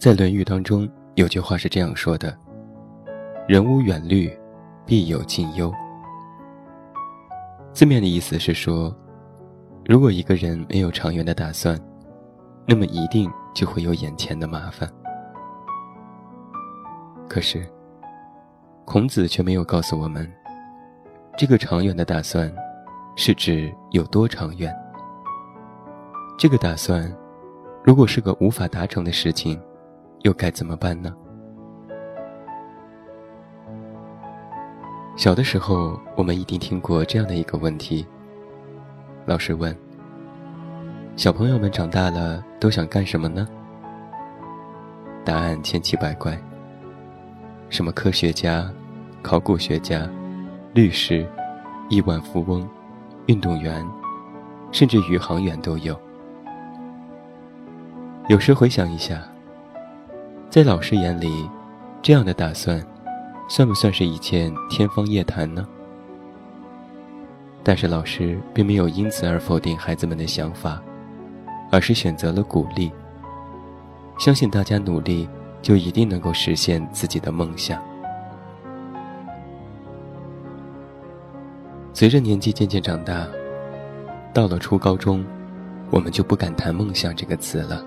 在《论语》当中有句话是这样说的：“人无远虑，必有近忧。”字面的意思是说，如果一个人没有长远的打算，那么一定就会有眼前的麻烦。可是，孔子却没有告诉我们，这个长远的打算，是指有多长远。这个打算，如果是个无法达成的事情，又该怎么办呢？小的时候，我们一定听过这样的一个问题。老师问：“小朋友们长大了都想干什么呢？”答案千奇百怪。什么科学家、考古学家、律师、亿万富翁、运动员，甚至宇航员都有。有时回想一下，在老师眼里，这样的打算。算不算是一件天方夜谭呢？但是老师并没有因此而否定孩子们的想法，而是选择了鼓励。相信大家努力，就一定能够实现自己的梦想。随着年纪渐渐长大，到了初高中，我们就不敢谈“梦想”这个词了，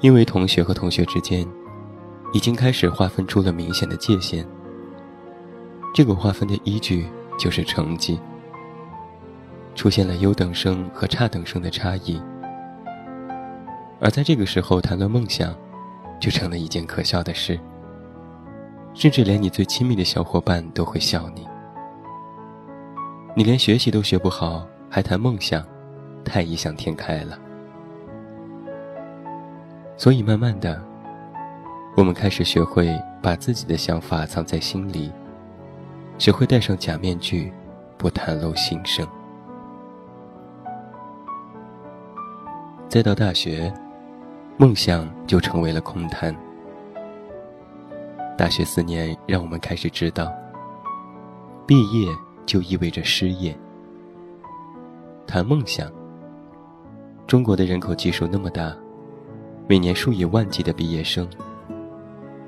因为同学和同学之间。已经开始划分出了明显的界限。这个划分的依据就是成绩，出现了优等生和差等生的差异。而在这个时候谈论梦想，就成了一件可笑的事，甚至连你最亲密的小伙伴都会笑你。你连学习都学不好，还谈梦想，太异想天开了。所以慢慢的。我们开始学会把自己的想法藏在心里，学会戴上假面具，不袒露心声。再到大学，梦想就成为了空谈。大学四年让我们开始知道，毕业就意味着失业。谈梦想，中国的人口基数那么大，每年数以万计的毕业生。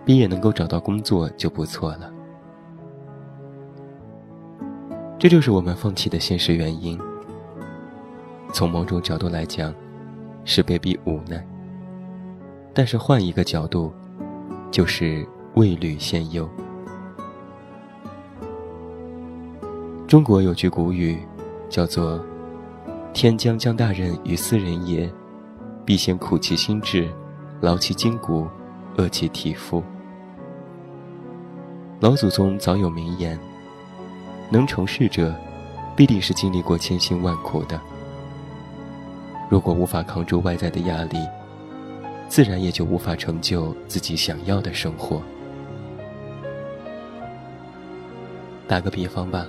毕业能够找到工作就不错了，这就是我们放弃的现实原因。从某种角度来讲，是被逼无奈；但是换一个角度，就是未虑先忧。中国有句古语，叫做“天将降大任于斯人也，必先苦其心志，劳其筋骨。”饿其体肤。老祖宗早有名言：能成事者，必定是经历过千辛万苦的。如果无法扛住外在的压力，自然也就无法成就自己想要的生活。打个比方吧，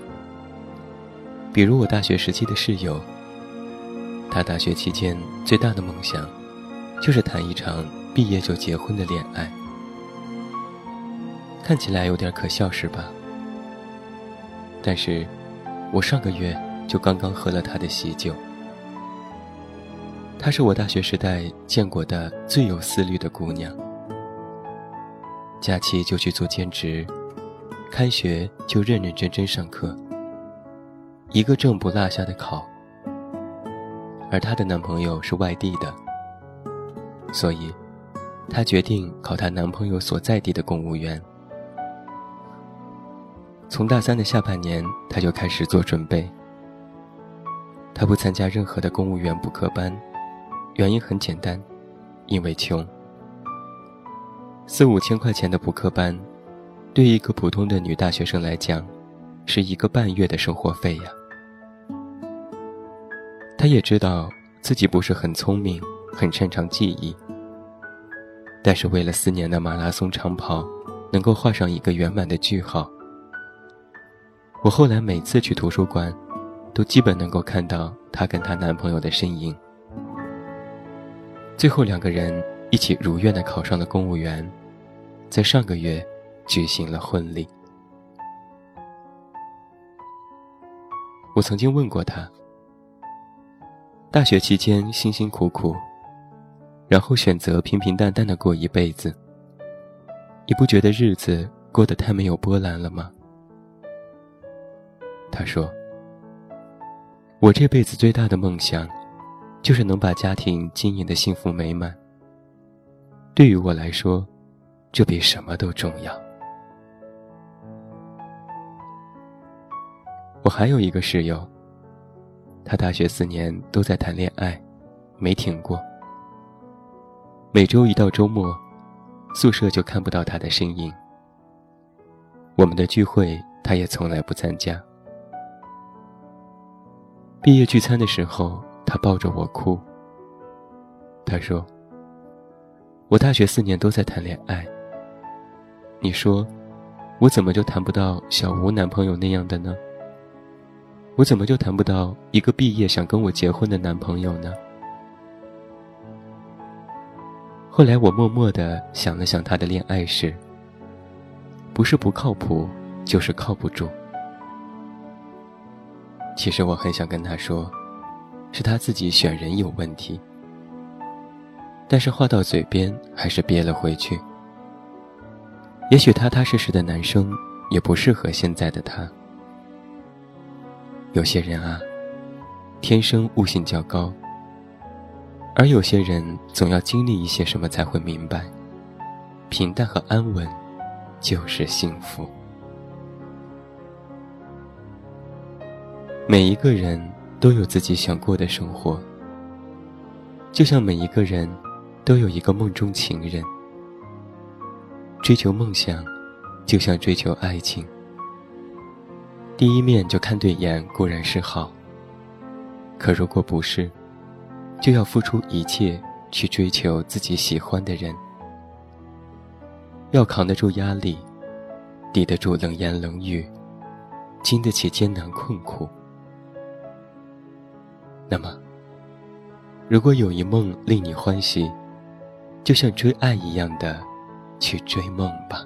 比如我大学时期的室友，他大学期间最大的梦想，就是谈一场。毕业就结婚的恋爱，看起来有点可笑，是吧？但是，我上个月就刚刚喝了他的喜酒。她是我大学时代见过的最有思虑的姑娘。假期就去做兼职，开学就认认真真上课，一个正不落下的考。而她的男朋友是外地的，所以。她决定考她男朋友所在地的公务员。从大三的下半年，她就开始做准备。她不参加任何的公务员补课班，原因很简单，因为穷。四五千块钱的补课班，对一个普通的女大学生来讲，是一个半月的生活费呀。她也知道自己不是很聪明，很擅长记忆。但是为了四年的马拉松长跑，能够画上一个圆满的句号。我后来每次去图书馆，都基本能够看到她跟她男朋友的身影。最后两个人一起如愿的考上了公务员，在上个月举行了婚礼。我曾经问过她，大学期间辛辛苦苦。然后选择平平淡淡的过一辈子，你不觉得日子过得太没有波澜了吗？他说：“我这辈子最大的梦想，就是能把家庭经营的幸福美满。对于我来说，这比什么都重要。”我还有一个室友，他大学四年都在谈恋爱，没停过。每周一到周末，宿舍就看不到他的身影。我们的聚会，他也从来不参加。毕业聚餐的时候，他抱着我哭。他说：“我大学四年都在谈恋爱。你说，我怎么就谈不到小吴男朋友那样的呢？”我怎么就谈不到一个毕业想跟我结婚的男朋友呢？后来我默默的想了想他的恋爱史，不是不靠谱，就是靠不住。其实我很想跟他说，是他自己选人有问题，但是话到嘴边还是憋了回去。也许踏踏实实的男生也不适合现在的他。有些人啊，天生悟性较高，而有些人总要经历一些什么才会明白，平淡和安稳就是幸福。每一个人都有自己想过的生活，就像每一个人都有一个梦中情人。追求梦想，就像追求爱情。第一面就看对眼固然是好，可如果不是，就要付出一切去追求自己喜欢的人，要扛得住压力，抵得住冷言冷语，经得起艰难困苦。那么，如果有一梦令你欢喜，就像追爱一样的去追梦吧。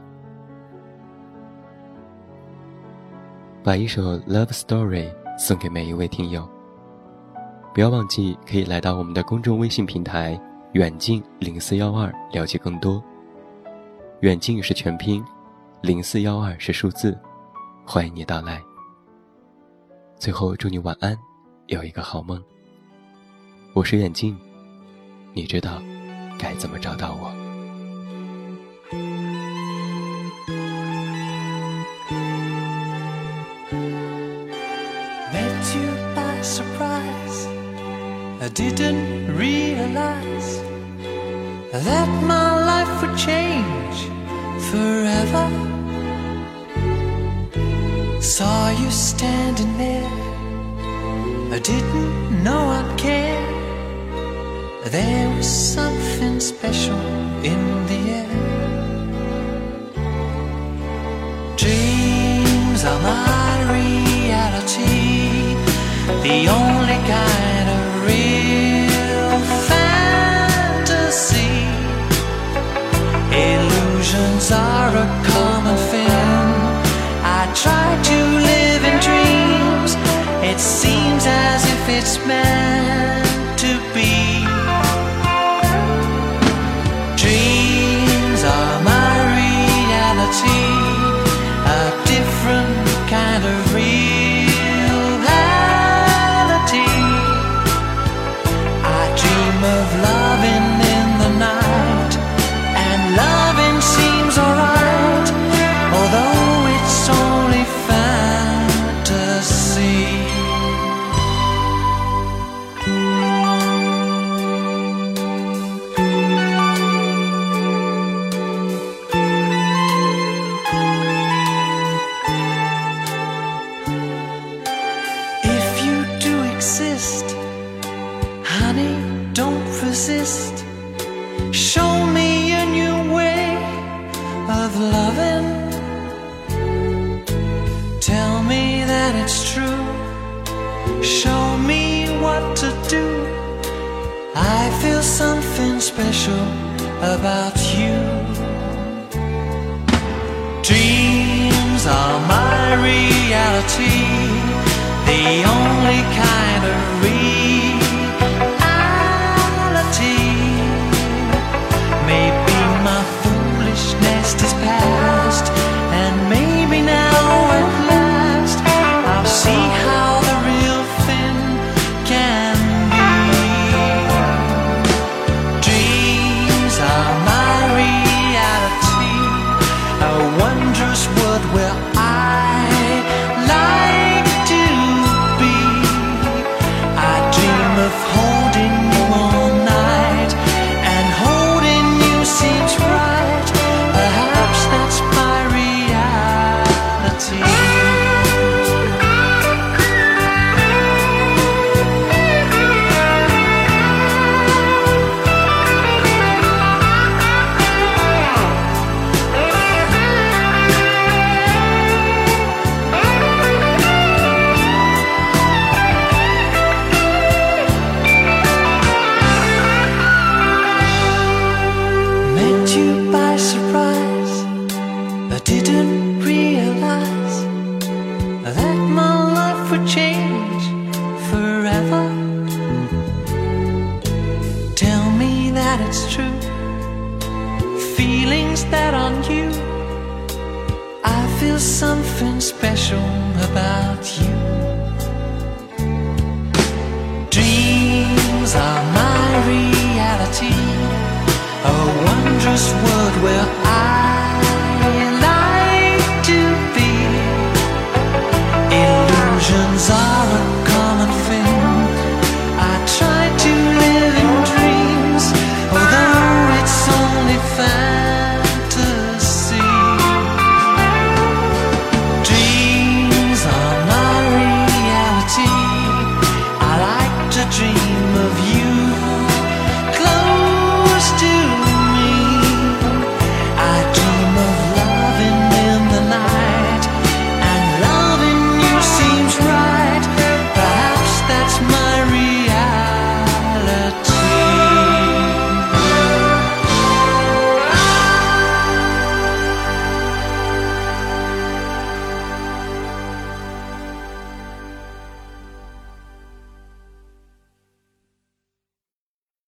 把一首《Love Story》送给每一位听友。不要忘记可以来到我们的公众微信平台“远近零四幺二”了解更多。远近是全拼，零四幺二是数字，欢迎你到来。最后祝你晚安，有一个好梦。我是远近，你知道该怎么找到我。I didn't realize that my life would change forever. Saw you standing there, I didn't know I'd care. There was something special in the air. Dreams are my reality, the only kind of man. Show me what to do. I feel something special about you. Dreams are my reality, the only kind of reality. feelings that on you. I feel something special about you. Dreams are my reality. A wondrous world where